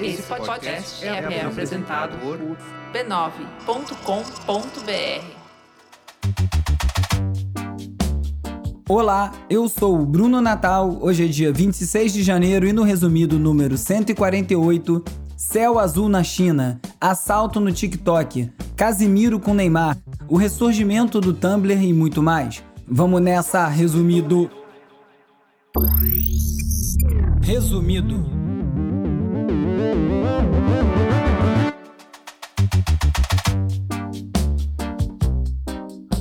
Esse podcast é, é apresentado por b9.com.br. Olá, eu sou o Bruno Natal. Hoje é dia 26 de janeiro e no resumido número 148, Céu Azul na China, assalto no TikTok, Casimiro com Neymar, o ressurgimento do Tumblr e muito mais. Vamos nessa, resumido. Resumido.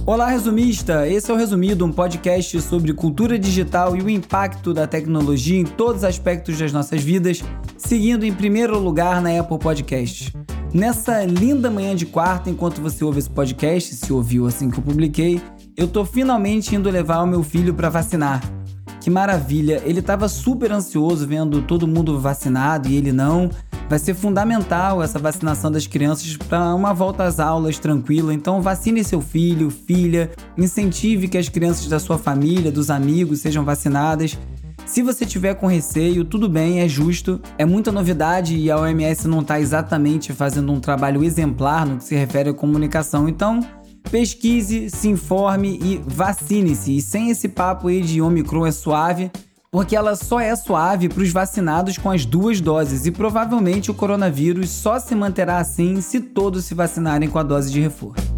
Olá, resumista! Esse é o Resumido, um podcast sobre cultura digital e o impacto da tecnologia em todos os aspectos das nossas vidas, seguindo em primeiro lugar na Apple Podcasts. Nessa linda manhã de quarta, enquanto você ouve esse podcast, se ouviu assim que eu publiquei, eu tô finalmente indo levar o meu filho para vacinar. Que maravilha! Ele estava super ansioso vendo todo mundo vacinado e ele não. Vai ser fundamental essa vacinação das crianças para uma volta às aulas tranquila. Então, vacine seu filho, filha, incentive que as crianças da sua família, dos amigos sejam vacinadas. Se você tiver com receio, tudo bem, é justo. É muita novidade e a OMS não está exatamente fazendo um trabalho exemplar no que se refere à comunicação. Então, pesquise, se informe e vacine-se. E sem esse papo aí de Omicron é suave, porque ela só é suave para os vacinados com as duas doses e provavelmente o coronavírus só se manterá assim se todos se vacinarem com a dose de reforço.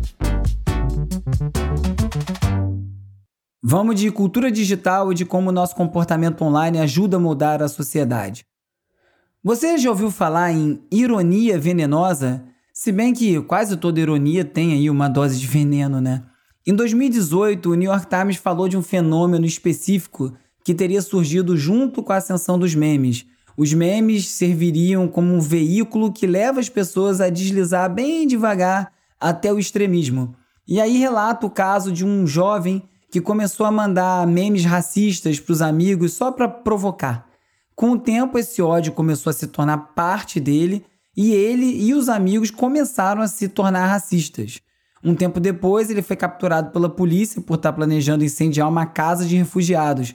Vamos de cultura digital e de como o nosso comportamento online ajuda a mudar a sociedade. Você já ouviu falar em ironia venenosa? Se bem que quase toda ironia tem aí uma dose de veneno, né? Em 2018, o New York Times falou de um fenômeno específico que teria surgido junto com a ascensão dos memes. Os memes serviriam como um veículo que leva as pessoas a deslizar bem devagar até o extremismo. E aí relata o caso de um jovem que começou a mandar memes racistas para os amigos só para provocar. Com o tempo, esse ódio começou a se tornar parte dele e ele e os amigos começaram a se tornar racistas. Um tempo depois, ele foi capturado pela polícia por estar planejando incendiar uma casa de refugiados.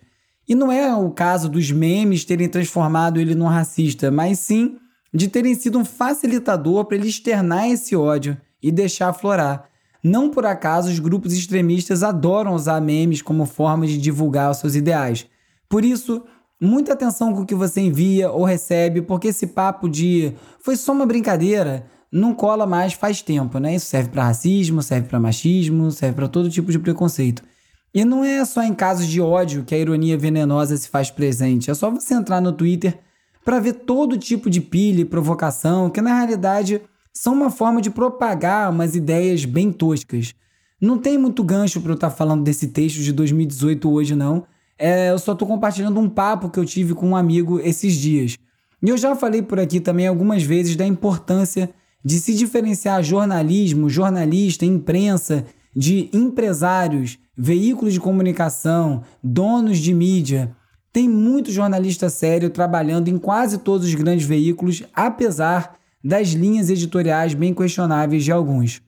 E não é o caso dos memes terem transformado ele num racista, mas sim de terem sido um facilitador para ele externar esse ódio e deixar aflorar. Não por acaso os grupos extremistas adoram usar memes como forma de divulgar os seus ideais. Por isso, muita atenção com o que você envia ou recebe, porque esse papo de foi só uma brincadeira não cola mais faz tempo, né? Isso serve para racismo, serve para machismo, serve para todo tipo de preconceito. E não é só em casos de ódio que a ironia venenosa se faz presente. É só você entrar no Twitter para ver todo tipo de pilha e provocação, que na realidade são uma forma de propagar umas ideias bem toscas. Não tem muito gancho para eu estar tá falando desse texto de 2018 hoje, não. É, eu só estou compartilhando um papo que eu tive com um amigo esses dias. E eu já falei por aqui também algumas vezes da importância de se diferenciar jornalismo, jornalista, imprensa, de empresários, veículos de comunicação, donos de mídia. Tem muito jornalista sério trabalhando em quase todos os grandes veículos, apesar das linhas editoriais bem questionáveis de alguns.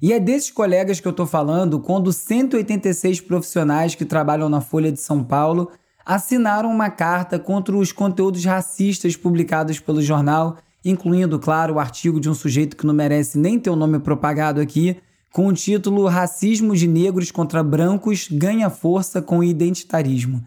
E é desses colegas que eu estou falando quando 186 profissionais que trabalham na Folha de São Paulo assinaram uma carta contra os conteúdos racistas publicados pelo jornal, incluindo, claro, o artigo de um sujeito que não merece nem ter o nome propagado aqui, com o título Racismo de Negros contra Brancos ganha força com identitarismo.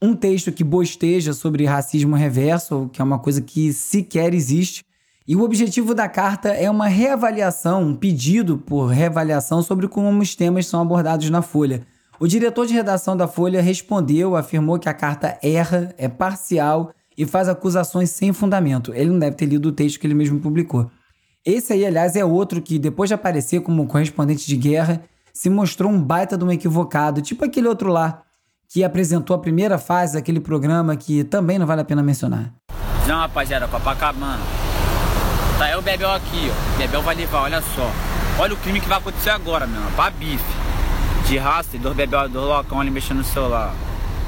Um texto que bosteja sobre racismo reverso, que é uma coisa que sequer existe, e o objetivo da carta é uma reavaliação, um pedido por reavaliação sobre como os temas são abordados na Folha. O diretor de redação da Folha respondeu, afirmou que a carta erra, é parcial e faz acusações sem fundamento. Ele não deve ter lido o texto que ele mesmo publicou. Esse aí, aliás, é outro que, depois de aparecer como correspondente de guerra, se mostrou um baita de um equivocado, tipo aquele outro lá, que apresentou a primeira fase daquele programa que também não vale a pena mencionar. Não, rapaziada, Copacabana. Tá, é o Bebel aqui, ó. Bebel vai levar, olha só. Olha o crime que vai acontecer agora, meu. Pra bife. De raça e dois Bebel, dois loucão ali mexendo no celular.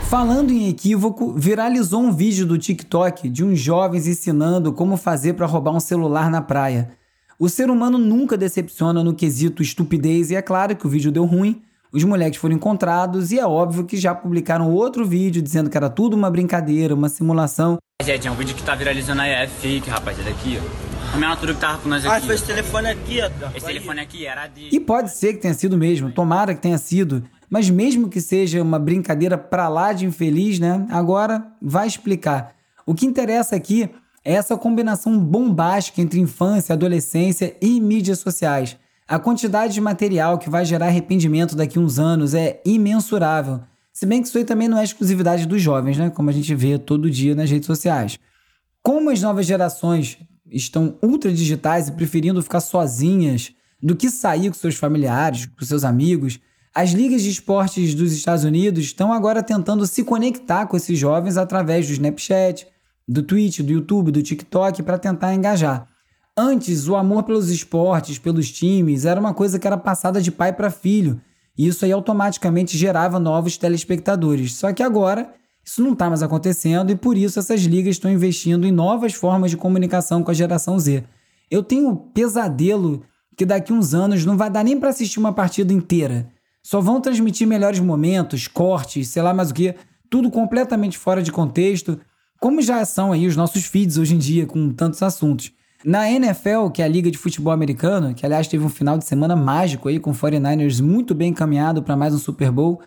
Falando em equívoco, viralizou um vídeo do TikTok de uns jovens ensinando como fazer para roubar um celular na praia. O ser humano nunca decepciona no quesito estupidez e é claro que o vídeo deu ruim. os moleques foram encontrados e é óbvio que já publicaram outro vídeo dizendo que era tudo uma brincadeira, uma simulação. Gente, é um vídeo que tá viralizando aí, é fake, rapaziada, aqui, ó. A minha altura que tava com nós aqui. Ah, foi esse telefone aqui, ó. Esse telefone aqui era de... E pode ser que tenha sido mesmo, tomara que tenha sido. Mas mesmo que seja uma brincadeira pra lá de infeliz, né? Agora vai explicar. O que interessa aqui é essa combinação bombástica entre infância, adolescência e mídias sociais. A quantidade de material que vai gerar arrependimento daqui a uns anos é imensurável. Se bem que isso aí também não é exclusividade dos jovens, né? Como a gente vê todo dia nas redes sociais. Como as novas gerações estão ultra digitais e preferindo ficar sozinhas do que sair com seus familiares, com seus amigos, as ligas de esportes dos Estados Unidos estão agora tentando se conectar com esses jovens através do Snapchat, do Twitch, do YouTube, do TikTok para tentar engajar. Antes, o amor pelos esportes, pelos times, era uma coisa que era passada de pai para filho, e isso aí automaticamente gerava novos telespectadores. Só que agora, isso não está mais acontecendo e por isso essas ligas estão investindo em novas formas de comunicação com a geração Z. Eu tenho pesadelo que daqui uns anos não vai dar nem para assistir uma partida inteira. Só vão transmitir melhores momentos, cortes, sei lá mais o que, tudo completamente fora de contexto, como já são aí os nossos feeds hoje em dia com tantos assuntos. Na NFL, que é a Liga de Futebol Americano, que aliás teve um final de semana mágico aí com 49ers muito bem encaminhado para mais um Super Bowl,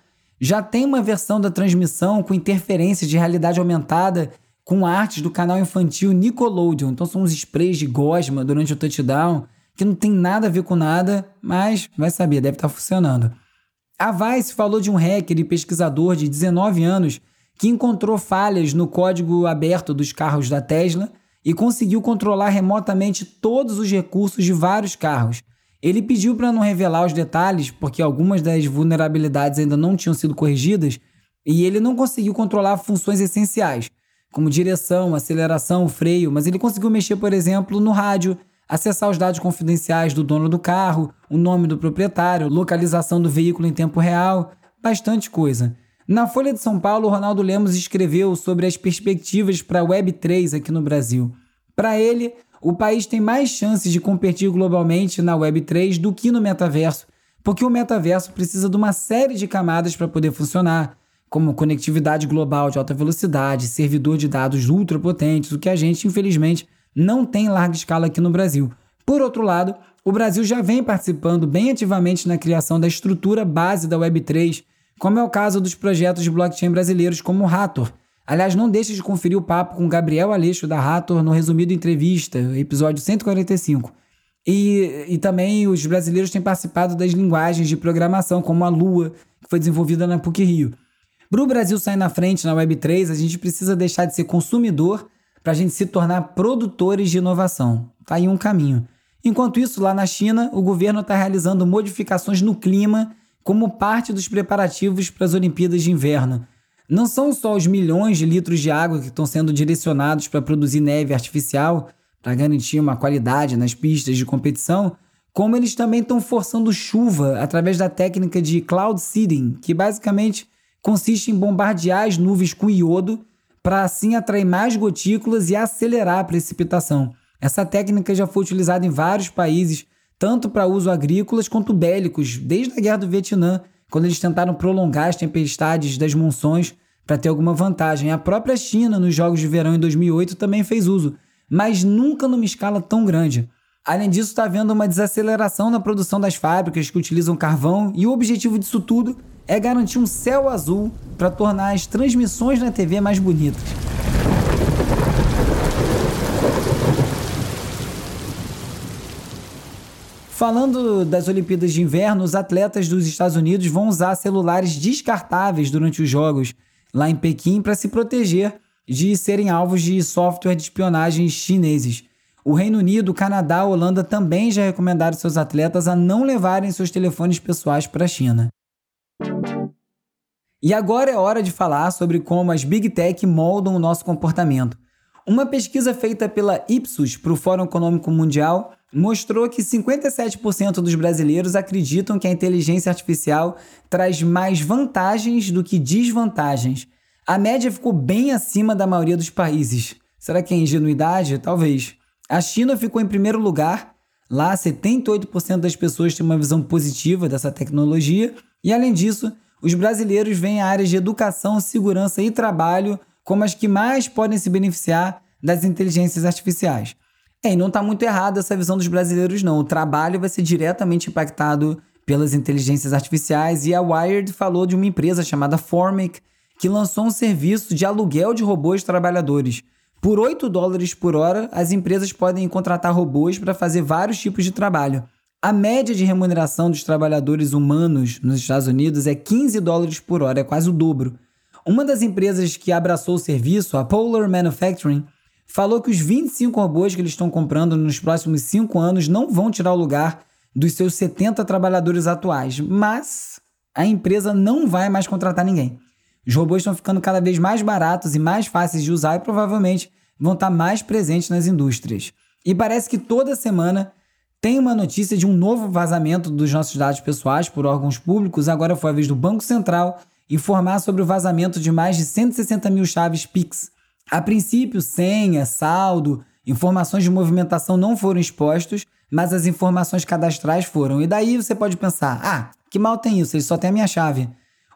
já tem uma versão da transmissão com interferências de realidade aumentada com artes do canal infantil Nickelodeon. Então são uns sprays de gosma durante o touchdown, que não tem nada a ver com nada, mas vai saber, deve estar tá funcionando. A Vice falou de um hacker e pesquisador de 19 anos que encontrou falhas no código aberto dos carros da Tesla e conseguiu controlar remotamente todos os recursos de vários carros. Ele pediu para não revelar os detalhes, porque algumas das vulnerabilidades ainda não tinham sido corrigidas, e ele não conseguiu controlar funções essenciais, como direção, aceleração, freio, mas ele conseguiu mexer, por exemplo, no rádio, acessar os dados confidenciais do dono do carro, o nome do proprietário, localização do veículo em tempo real, bastante coisa. Na Folha de São Paulo, Ronaldo Lemos escreveu sobre as perspectivas para a Web3 aqui no Brasil. Para ele, o país tem mais chances de competir globalmente na Web3 do que no metaverso, porque o metaverso precisa de uma série de camadas para poder funcionar, como conectividade global de alta velocidade, servidor de dados ultrapotentes, o que a gente, infelizmente, não tem em larga escala aqui no Brasil. Por outro lado, o Brasil já vem participando bem ativamente na criação da estrutura base da Web3, como é o caso dos projetos de blockchain brasileiros como o Rator. Aliás, não deixe de conferir o papo com Gabriel Aleixo da Rator no Resumido Entrevista, episódio 145. E, e também os brasileiros têm participado das linguagens de programação, como a Lua, que foi desenvolvida na PUC Rio. Para o Brasil sair na frente na Web3, a gente precisa deixar de ser consumidor para a gente se tornar produtores de inovação. Está aí um caminho. Enquanto isso, lá na China, o governo está realizando modificações no clima como parte dos preparativos para as Olimpíadas de Inverno. Não são só os milhões de litros de água que estão sendo direcionados para produzir neve artificial, para garantir uma qualidade nas pistas de competição, como eles também estão forçando chuva através da técnica de cloud seeding, que basicamente consiste em bombardear as nuvens com iodo para assim atrair mais gotículas e acelerar a precipitação. Essa técnica já foi utilizada em vários países, tanto para uso agrícolas quanto bélicos, desde a Guerra do Vietnã, quando eles tentaram prolongar as tempestades das monções para ter alguma vantagem. A própria China, nos Jogos de Verão em 2008, também fez uso, mas nunca numa escala tão grande. Além disso, está havendo uma desaceleração na produção das fábricas que utilizam carvão, e o objetivo disso tudo é garantir um céu azul para tornar as transmissões na TV mais bonitas. Falando das Olimpíadas de Inverno, os atletas dos Estados Unidos vão usar celulares descartáveis durante os Jogos lá em Pequim para se proteger de serem alvos de software de espionagem chineses. O Reino Unido, Canadá, Holanda também já recomendaram seus atletas a não levarem seus telefones pessoais para a China. E agora é hora de falar sobre como as Big Tech moldam o nosso comportamento. Uma pesquisa feita pela Ipsos para o Fórum Econômico Mundial mostrou que 57% dos brasileiros acreditam que a inteligência artificial traz mais vantagens do que desvantagens. A média ficou bem acima da maioria dos países. Será que é ingenuidade? Talvez. A China ficou em primeiro lugar. Lá, 78% das pessoas têm uma visão positiva dessa tecnologia, E além disso, os brasileiros veem áreas de educação, segurança e trabalho como as que mais podem se beneficiar das inteligências artificiais. É, e não está muito errado essa visão dos brasileiros, não. O trabalho vai ser diretamente impactado pelas inteligências artificiais e a Wired falou de uma empresa chamada Formic que lançou um serviço de aluguel de robôs trabalhadores. Por 8 dólares por hora, as empresas podem contratar robôs para fazer vários tipos de trabalho. A média de remuneração dos trabalhadores humanos nos Estados Unidos é 15 dólares por hora, é quase o dobro. Uma das empresas que abraçou o serviço, a Polar Manufacturing, falou que os 25 robôs que eles estão comprando nos próximos 5 anos não vão tirar o lugar dos seus 70 trabalhadores atuais, mas a empresa não vai mais contratar ninguém. Os robôs estão ficando cada vez mais baratos e mais fáceis de usar e provavelmente vão estar mais presentes nas indústrias. E parece que toda semana tem uma notícia de um novo vazamento dos nossos dados pessoais por órgãos públicos. Agora foi a vez do Banco Central informar sobre o vazamento de mais de 160 mil chaves Pix. A princípio, senha, saldo, informações de movimentação não foram expostos, mas as informações cadastrais foram. E daí você pode pensar: ah, que mal tem isso, ele só tem a minha chave.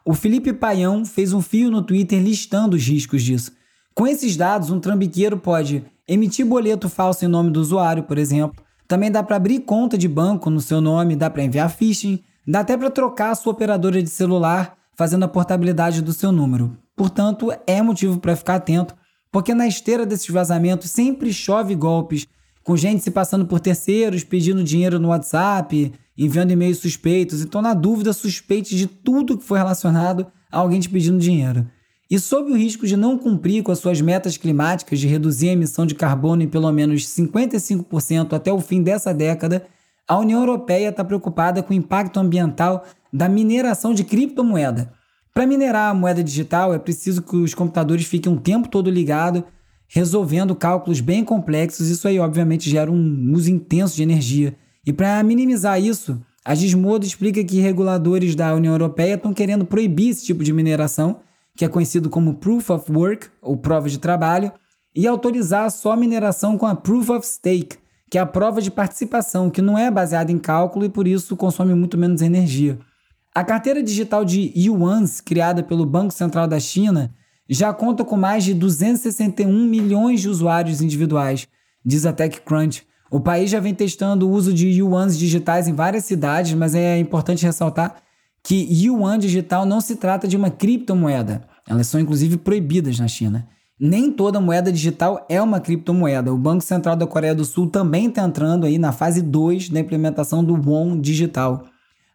O Felipe Paião fez um fio no Twitter listando os riscos disso. Com esses dados, um trambiqueiro pode emitir boleto falso em nome do usuário, por exemplo. Também dá para abrir conta de banco no seu nome, dá para enviar phishing, dá até para trocar a sua operadora de celular fazendo a portabilidade do seu número. Portanto, é motivo para ficar atento, porque na esteira desses vazamentos sempre chove golpes, com gente se passando por terceiros, pedindo dinheiro no WhatsApp, enviando e-mails suspeitos. Então, na dúvida, suspeite de tudo que foi relacionado a alguém te pedindo dinheiro. E sob o risco de não cumprir com as suas metas climáticas de reduzir a emissão de carbono em pelo menos 55% até o fim dessa década, a União Europeia está preocupada com o impacto ambiental da mineração de criptomoeda. Para minerar a moeda digital, é preciso que os computadores fiquem um tempo todo ligados, resolvendo cálculos bem complexos. Isso aí, obviamente, gera um uso intenso de energia. E para minimizar isso, a Gizmodo explica que reguladores da União Europeia estão querendo proibir esse tipo de mineração, que é conhecido como Proof of Work, ou prova de trabalho, e autorizar só a mineração com a Proof of Stake, que é a prova de participação, que não é baseada em cálculo e por isso consome muito menos energia. A carteira digital de yuans, criada pelo Banco Central da China, já conta com mais de 261 milhões de usuários individuais, diz a TechCrunch, o país já vem testando o uso de yuans digitais em várias cidades, mas é importante ressaltar que yuan digital não se trata de uma criptomoeda. Elas são inclusive proibidas na China. Nem toda moeda digital é uma criptomoeda. O Banco Central da Coreia do Sul também está entrando aí na fase 2 da implementação do won digital.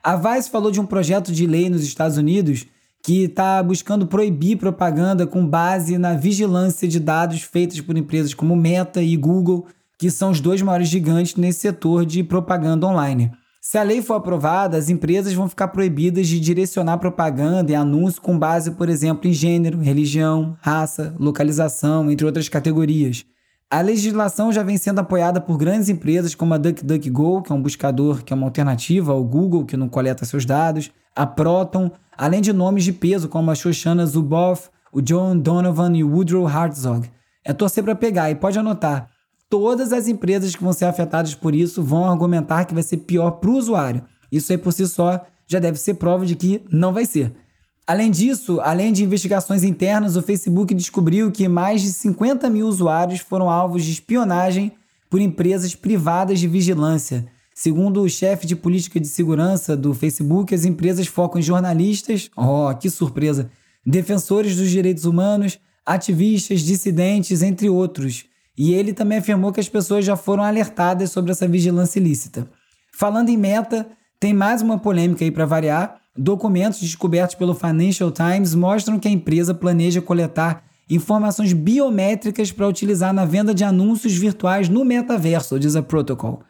A Vice falou de um projeto de lei nos Estados Unidos que está buscando proibir propaganda com base na vigilância de dados feitas por empresas como Meta e Google que são os dois maiores gigantes nesse setor de propaganda online. Se a lei for aprovada, as empresas vão ficar proibidas de direcionar propaganda e anúncio com base, por exemplo, em gênero, religião, raça, localização, entre outras categorias. A legislação já vem sendo apoiada por grandes empresas como a DuckDuckGo, que é um buscador que é uma alternativa ao Google, que não coleta seus dados, a Proton, além de nomes de peso como a Shoshana Zuboff, o John Donovan e o Woodrow Hartzog. É torcer para pegar e pode anotar todas as empresas que vão ser afetadas por isso vão argumentar que vai ser pior para o usuário. Isso aí por si só já deve ser prova de que não vai ser. Além disso, além de investigações internas, o Facebook descobriu que mais de 50 mil usuários foram alvos de espionagem por empresas privadas de vigilância. Segundo o chefe de política de segurança do Facebook, as empresas focam em jornalistas, oh, que surpresa, defensores dos direitos humanos, ativistas, dissidentes, entre outros. E ele também afirmou que as pessoas já foram alertadas sobre essa vigilância ilícita. Falando em meta, tem mais uma polêmica aí para variar. Documentos descobertos pelo Financial Times mostram que a empresa planeja coletar informações biométricas para utilizar na venda de anúncios virtuais no metaverso, diz a Protocol.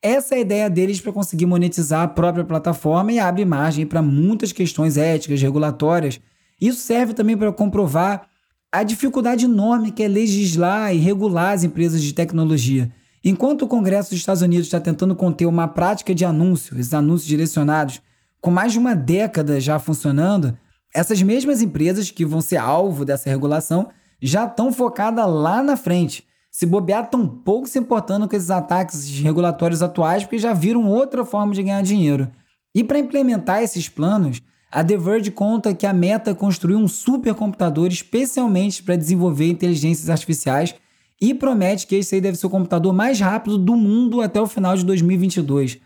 Essa é a ideia deles para conseguir monetizar a própria plataforma e abre margem para muitas questões éticas, regulatórias. Isso serve também para comprovar a dificuldade enorme que é legislar e regular as empresas de tecnologia. Enquanto o Congresso dos Estados Unidos está tentando conter uma prática de anúncio, esses anúncios direcionados, com mais de uma década já funcionando, essas mesmas empresas que vão ser alvo dessa regulação já estão focadas lá na frente. Se bobear, tão pouco se importando com esses ataques regulatórios atuais, porque já viram outra forma de ganhar dinheiro. E para implementar esses planos, A The Verge conta que a Meta é construiu um supercomputador especialmente para desenvolver inteligências artificiais e promete que esse aí deve ser o computador mais rápido do mundo até o final de 2022.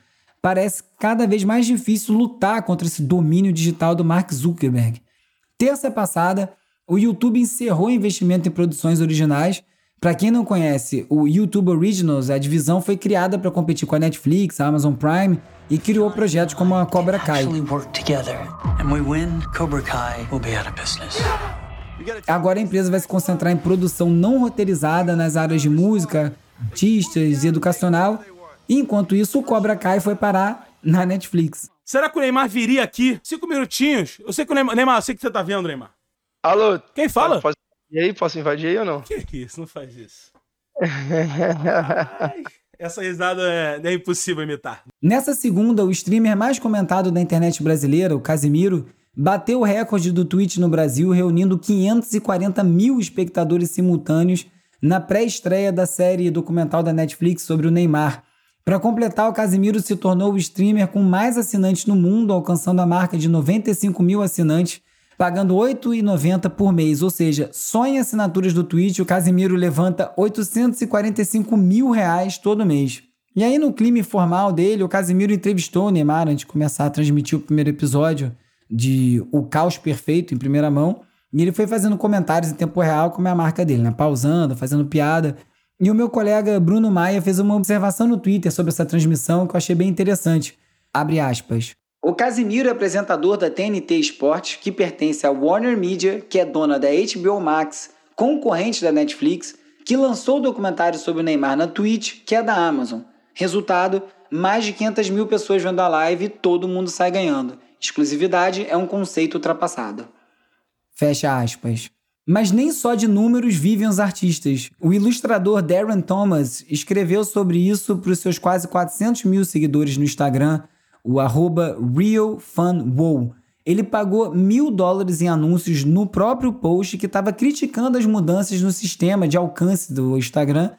Parece cada vez mais difícil lutar contra esse domínio digital do Mark Zuckerberg. Terça passada, o YouTube encerrou investimento em produções originais. Para quem não conhece, o YouTube Originals, a divisão foi criada para competir com a Netflix, a Amazon Prime e criou projetos como a Cobra Kai. Agora a empresa vai se concentrar em produção não roteirizada nas áreas de música, artistas e educacional. Enquanto isso, o Cobra Kai foi parar na Netflix. Será que o Neymar viria aqui? Cinco minutinhos. Eu sei que o Neymar. Neymar, eu sei que você tá vendo, Neymar. Alô? Quem fala? Posso, e aí, posso invadir aí ou não? Que que isso? Não faz isso. Essa risada é, é impossível imitar. Nessa segunda, o streamer mais comentado da internet brasileira, o Casimiro, bateu o recorde do Twitch no Brasil, reunindo 540 mil espectadores simultâneos na pré-estreia da série documental da Netflix sobre o Neymar. Para completar, o Casimiro se tornou o streamer com mais assinantes no mundo, alcançando a marca de 95 mil assinantes pagando R$ 8,90 por mês. Ou seja, só em assinaturas do Twitch o Casimiro levanta 845 mil reais todo mês. E aí, no clima informal dele, o Casimiro entrevistou o Neymar antes de começar a transmitir o primeiro episódio de O Caos Perfeito em primeira mão. E ele foi fazendo comentários em tempo real, como é a marca dele, né? Pausando, fazendo piada. E o meu colega Bruno Maia fez uma observação no Twitter sobre essa transmissão que eu achei bem interessante. Abre aspas. O Casimiro é apresentador da TNT Esportes, que pertence à Warner Media, que é dona da HBO Max, concorrente da Netflix, que lançou o documentário sobre o Neymar na Twitch, que é da Amazon. Resultado: mais de 500 mil pessoas vendo a live e todo mundo sai ganhando. Exclusividade é um conceito ultrapassado. Fecha aspas. Mas nem só de números vivem os artistas. O ilustrador Darren Thomas escreveu sobre isso para os seus quase 400 mil seguidores no Instagram o arroba RealFunWow. Ele pagou mil dólares em anúncios no próprio post que estava criticando as mudanças no sistema de alcance do Instagram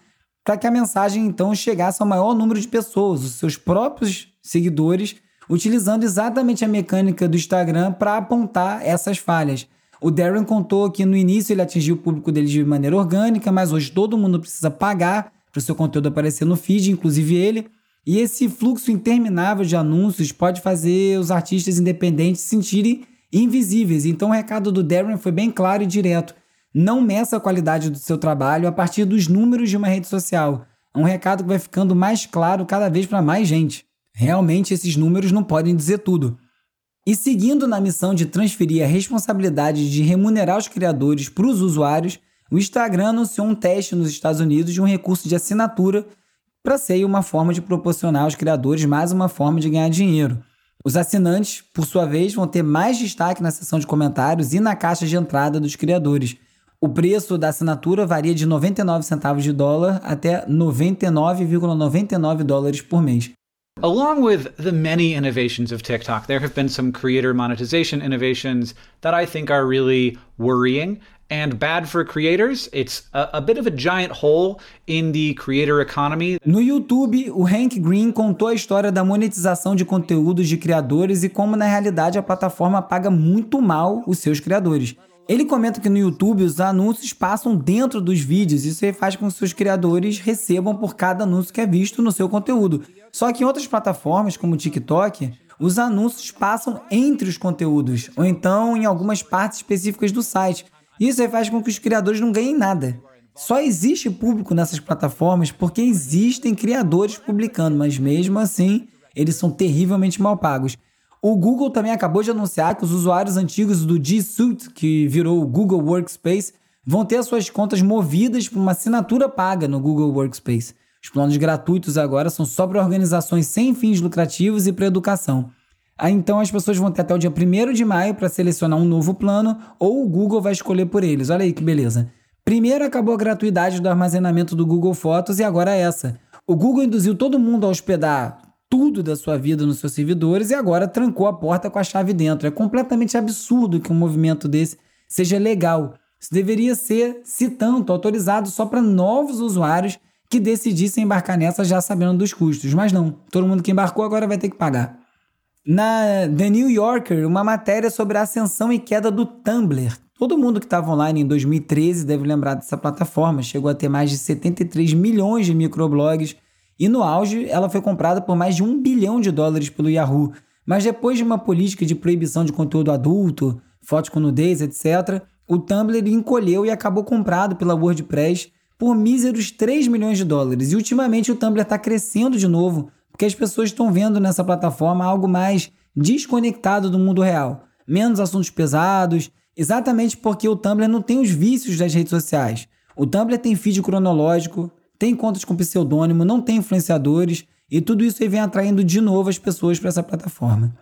para que a mensagem então chegasse ao maior número de pessoas, os seus próprios seguidores, utilizando exatamente a mecânica do Instagram para apontar essas falhas. O Darren contou que no início ele atingiu o público dele de maneira orgânica, mas hoje todo mundo precisa pagar para o seu conteúdo aparecer no feed, inclusive ele. E esse fluxo interminável de anúncios pode fazer os artistas independentes se sentirem invisíveis. Então o recado do Darren foi bem claro e direto. Não meça a qualidade do seu trabalho a partir dos números de uma rede social. É um recado que vai ficando mais claro cada vez para mais gente. Realmente esses números não podem dizer tudo. E seguindo na missão de transferir a responsabilidade de remunerar os criadores para os usuários, o Instagram anunciou um teste nos Estados Unidos de um recurso de assinatura para ser uma forma de proporcionar aos criadores mais uma forma de ganhar dinheiro. Os assinantes, por sua vez, vão ter mais destaque na seção de comentários e na caixa de entrada dos criadores. O preço da assinatura varia de 99 centavos de dólar até 99,99 dólares por mês. Along with the many innovations of TikTok, there have been some creator monetization innovations that I think are really worrying and bad for creators. It's a, a, bit of a giant hole in the creator economy. No YouTube, o Hank Green contou a história da monetização de conteúdos de criadores e como na realidade a plataforma paga muito mal os seus criadores. Ele comenta que no YouTube os anúncios passam dentro dos vídeos, isso faz com que seus criadores recebam por cada anúncio que é visto no seu conteúdo. Só que em outras plataformas, como o TikTok, os anúncios passam entre os conteúdos, ou então em algumas partes específicas do site. Isso aí faz com que os criadores não ganhem nada. Só existe público nessas plataformas porque existem criadores publicando, mas mesmo assim eles são terrivelmente mal pagos. O Google também acabou de anunciar que os usuários antigos do G Suite, que virou o Google Workspace, vão ter suas contas movidas por uma assinatura paga no Google Workspace. Os planos gratuitos agora são só para organizações sem fins lucrativos e para educação. Aí então as pessoas vão ter até o dia 1 de maio para selecionar um novo plano ou o Google vai escolher por eles. Olha aí que beleza. Primeiro acabou a gratuidade do armazenamento do Google Fotos e agora é essa. O Google induziu todo mundo a hospedar tudo da sua vida nos seus servidores e agora trancou a porta com a chave dentro. É completamente absurdo que um movimento desse seja legal. Isso deveria ser, se tanto, autorizado só para novos usuários que decidissem embarcar nessa já sabendo dos custos. Mas não, todo mundo que embarcou agora vai ter que pagar. Na The New Yorker, uma matéria sobre a ascensão e queda do Tumblr. Todo mundo que estava online em 2013 deve lembrar dessa plataforma. Chegou a ter mais de 73 milhões de microblogs e no auge ela foi comprada por mais de um bilhão de dólares pelo Yahoo. Mas depois de uma política de proibição de conteúdo adulto, fotos com nudez, etc., o Tumblr encolheu e acabou comprado pela WordPress por míseros 3 milhões de dólares. E ultimamente o Tumblr está crescendo de novo porque as pessoas estão vendo nessa plataforma algo mais desconectado do mundo real, menos assuntos pesados, exatamente porque o Tumblr não tem os vícios das redes sociais. O Tumblr tem feed cronológico, tem contas com pseudônimo, não tem influenciadores e tudo isso vem atraindo de novo as pessoas para essa plataforma.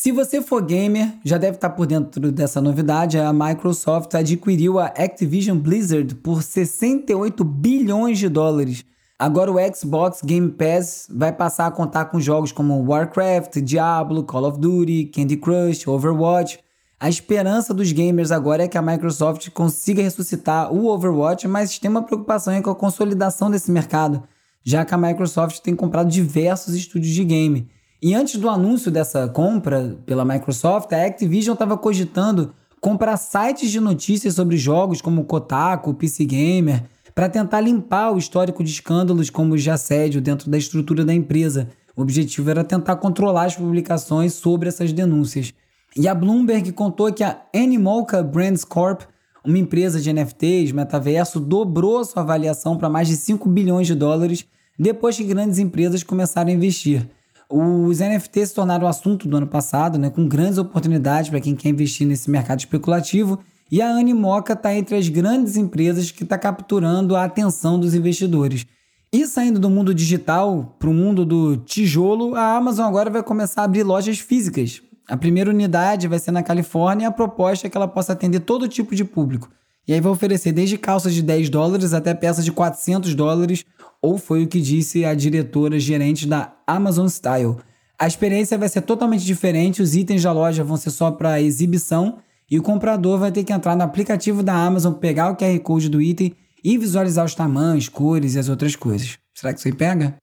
Se você for gamer, já deve estar por dentro dessa novidade. A Microsoft adquiriu a Activision Blizzard por 68 bilhões de dólares Agora o Xbox Game Pass vai passar a contar com jogos como Warcraft, Diablo, Call of Duty, Candy Crush, Overwatch. A esperança dos gamers agora é que a Microsoft consiga ressuscitar o Overwatch, mas tem uma preocupação com a consolidação desse mercado, já que a Microsoft tem comprado diversos estúdios de game. E antes do anúncio dessa compra pela Microsoft, a Activision estava cogitando comprar sites de notícias sobre jogos como Kotaku, PC Gamer, para tentar limpar o histórico de escândalos como de assédio dentro da estrutura da empresa. O objetivo era tentar controlar as publicações sobre essas denúncias. E a Bloomberg contou que a Animalca Brands Corp, uma empresa de NFTs, metaverso, dobrou sua avaliação para mais de 5 bilhões de dólares depois que grandes empresas começaram a investir. Os NFTs se tornaram o assunto do ano passado, né, com grandes oportunidades para quem quer investir nesse mercado especulativo e a Animoca está entre as grandes empresas que está capturando a atenção dos investidores. E saindo do mundo digital para o mundo do tijolo, a Amazon agora vai começar a abrir lojas físicas. A primeira unidade vai ser na Califórnia e a proposta é que ela possa atender todo tipo de público. E aí vai oferecer desde calças de 10 dólares até peças de 400 dólares, ou foi o que disse a diretora gerente da Amazon Style. A experiência vai ser totalmente diferente, os itens da loja vão ser só para exibição e o comprador vai ter que entrar no aplicativo da Amazon, pegar o QR Code do item e visualizar os tamanhos, cores e as outras coisas. Será que isso aí pega?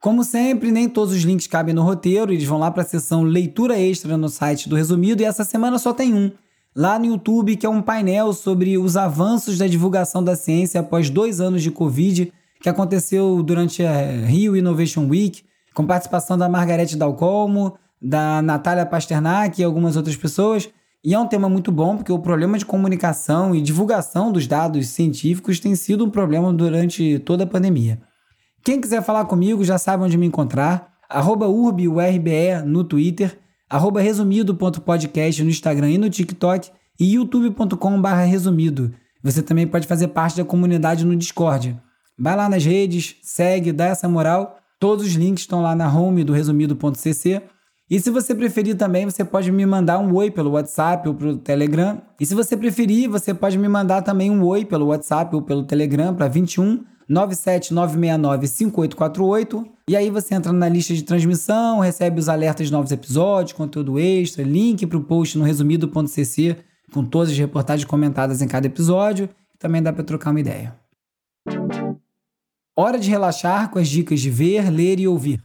Como sempre, nem todos os links cabem no roteiro, eles vão lá para a seção leitura extra no site do Resumido e essa semana só tem um. Lá no YouTube, que é um painel sobre os avanços da divulgação da ciência após dois anos de Covid, que aconteceu durante a Rio Innovation Week, com participação da Margarete Dalcolmo, da Natália Pasternak e algumas outras pessoas. E é um tema muito bom, porque o problema de comunicação e divulgação dos dados científicos tem sido um problema durante toda a pandemia. Quem quiser falar comigo já sabe onde me encontrar. Arroba UrbiURBE no Twitter, arroba resumido.podcast no Instagram e no TikTok e youtube.com.br resumido. Você também pode fazer parte da comunidade no Discord. Vai lá nas redes, segue, dá essa moral. Todos os links estão lá na home do resumido.cc e se você preferir também, você pode me mandar um oi pelo WhatsApp ou pelo Telegram. E se você preferir, você pode me mandar também um oi pelo WhatsApp ou pelo Telegram para 21 97969 5848. E aí você entra na lista de transmissão, recebe os alertas de novos episódios, conteúdo extra, link para o post no resumido.cc com todas as reportagens comentadas em cada episódio. Também dá para trocar uma ideia. Hora de relaxar com as dicas de ver, ler e ouvir.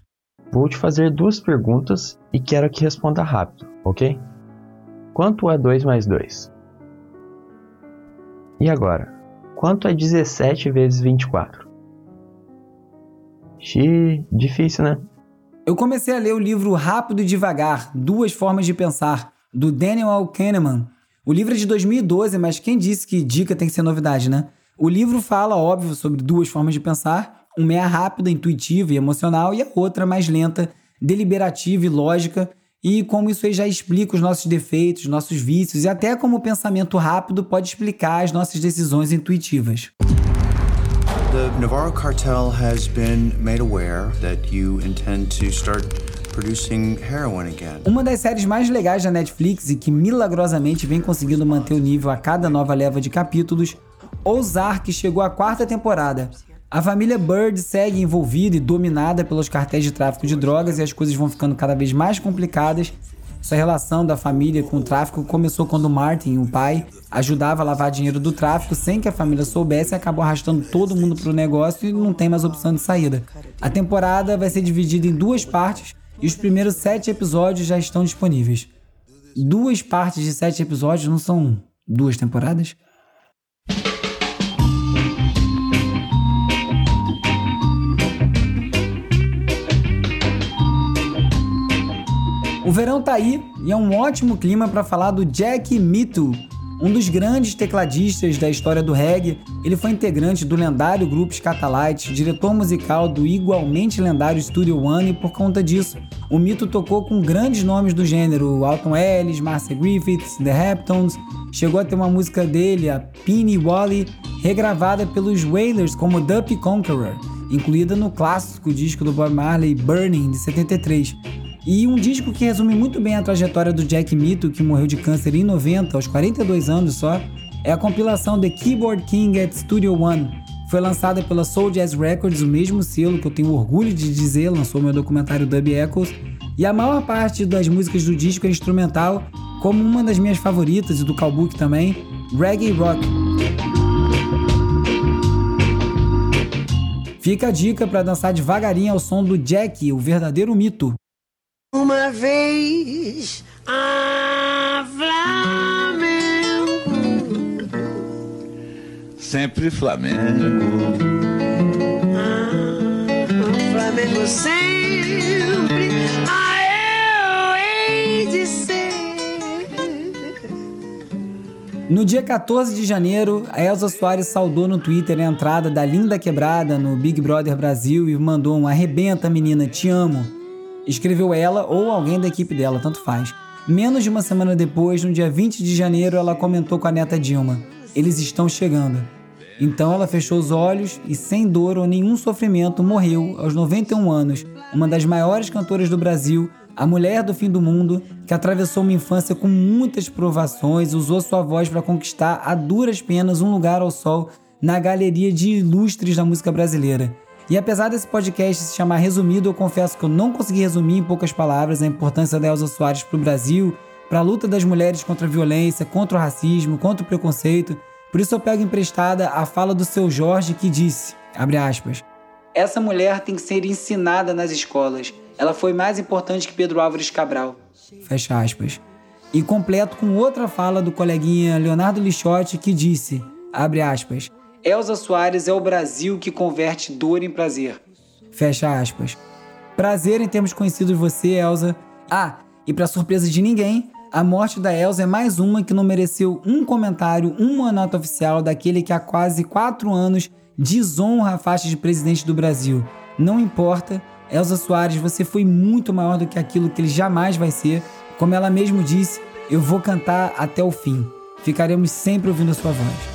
Vou te fazer duas perguntas e quero que responda rápido, ok? Quanto é 2 mais 2? E agora, quanto é 17 vezes 24? Xi, difícil, né? Eu comecei a ler o livro Rápido e Devagar, Duas Formas de Pensar, do Daniel. Kahneman. O livro é de 2012, mas quem disse que dica tem que ser novidade, né? O livro fala, óbvio, sobre duas formas de pensar, uma é a rápida, intuitiva e emocional, e a outra mais lenta, deliberativa e lógica. E como isso aí já explica os nossos defeitos, nossos vícios, e até como o pensamento rápido pode explicar as nossas decisões intuitivas. The Navarro cartel has been made aware that you intend to start producing heroin again. Uma das séries mais legais da Netflix e que milagrosamente vem conseguindo manter o nível a cada nova leva de capítulos, Ozark chegou à quarta temporada a família Bird segue envolvida e dominada pelos cartéis de tráfico de drogas e as coisas vão ficando cada vez mais complicadas. Essa relação da família com o tráfico começou quando Martin, o pai, ajudava a lavar dinheiro do tráfico sem que a família soubesse e acabou arrastando todo mundo para o negócio e não tem mais opção de saída. A temporada vai ser dividida em duas partes e os primeiros sete episódios já estão disponíveis. Duas partes de sete episódios não são duas temporadas? O verão tá aí e é um ótimo clima para falar do Jack Mito, um dos grandes tecladistas da história do reggae. Ele foi integrante do lendário grupo Scatalites, diretor musical do igualmente lendário Studio One e por conta disso, o Mito tocou com grandes nomes do gênero, Alton Ellis, Marcia Griffiths, The Heptones, chegou a ter uma música dele, a Peeny Wally, regravada pelos Wailers como Duppy Conqueror, incluída no clássico disco do Bob Marley Burning de 73. E um disco que resume muito bem a trajetória do Jack Mito, que morreu de câncer em 90, aos 42 anos só, é a compilação The Keyboard King at Studio One. Foi lançada pela Soul Jazz Records, o mesmo selo que eu tenho orgulho de dizer, lançou meu documentário Dub Echoes. E a maior parte das músicas do disco é instrumental, como uma das minhas favoritas e do Calbook também, Reggae Rock. Fica a dica para dançar devagarinho ao som do Jack, o verdadeiro mito. Uma vez a Flamengo, sempre Flamengo. Ah, Flamengo sempre, ah, eu hei de ser. No dia 14 de janeiro, a Elza Soares saudou no Twitter a entrada da Linda Quebrada no Big Brother Brasil e mandou um arrebenta menina, te amo. Escreveu ela ou alguém da equipe dela, tanto faz. Menos de uma semana depois, no dia 20 de janeiro, ela comentou com a neta Dilma: Eles estão chegando. Então ela fechou os olhos e, sem dor ou nenhum sofrimento, morreu aos 91 anos, uma das maiores cantoras do Brasil, a mulher do fim do mundo, que atravessou uma infância com muitas provações, usou sua voz para conquistar a duras penas um lugar ao sol na galeria de ilustres da música brasileira. E apesar desse podcast se chamar resumido, eu confesso que eu não consegui resumir em poucas palavras a importância da Elza Soares para o Brasil, para a luta das mulheres contra a violência, contra o racismo, contra o preconceito. Por isso eu pego emprestada a fala do seu Jorge que disse, aspas, essa mulher tem que ser ensinada nas escolas. Ela foi mais importante que Pedro Álvares Cabral. Fecha aspas. E completo com outra fala do coleguinha Leonardo Lixotti que disse, abre aspas, Elza Soares é o Brasil que converte dor em prazer. Fecha aspas. Prazer em termos conhecido você, Elza. Ah, e para surpresa de ninguém, a morte da Elza é mais uma que não mereceu um comentário, uma nota oficial daquele que há quase quatro anos desonra a faixa de presidente do Brasil. Não importa, Elza Soares, você foi muito maior do que aquilo que ele jamais vai ser. Como ela mesmo disse, eu vou cantar até o fim. Ficaremos sempre ouvindo a sua voz.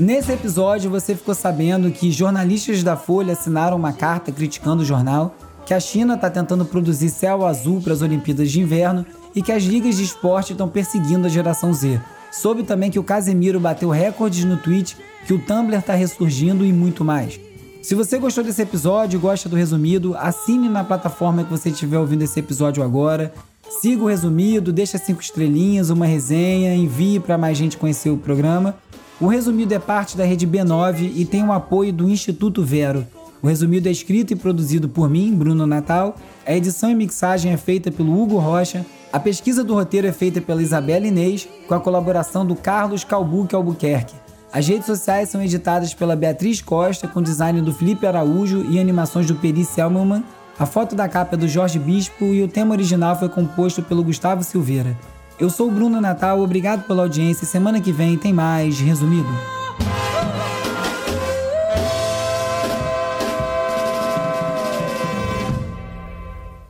Nesse episódio, você ficou sabendo que jornalistas da Folha assinaram uma carta criticando o jornal, que a China está tentando produzir céu azul para as Olimpíadas de Inverno e que as ligas de esporte estão perseguindo a geração Z. Soube também que o Casemiro bateu recordes no Twitch, que o Tumblr está ressurgindo e muito mais. Se você gostou desse episódio e gosta do resumido, assine na plataforma que você estiver ouvindo esse episódio agora. Siga o resumido, deixa cinco estrelinhas, uma resenha, envie para mais gente conhecer o programa. O Resumido é parte da rede B9 e tem o apoio do Instituto Vero. O Resumido é escrito e produzido por mim, Bruno Natal. A edição e mixagem é feita pelo Hugo Rocha. A pesquisa do roteiro é feita pela Isabela Inês, com a colaboração do Carlos Calbuque Albuquerque. As redes sociais são editadas pela Beatriz Costa, com design do Felipe Araújo e animações do Peri Selmelman. A foto da capa é do Jorge Bispo e o tema original foi composto pelo Gustavo Silveira. Eu sou o Bruno Natal, obrigado pela audiência. Semana que vem tem mais resumido.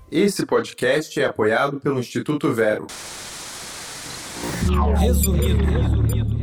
Esse podcast é apoiado pelo Instituto Vero. Resumido. resumido.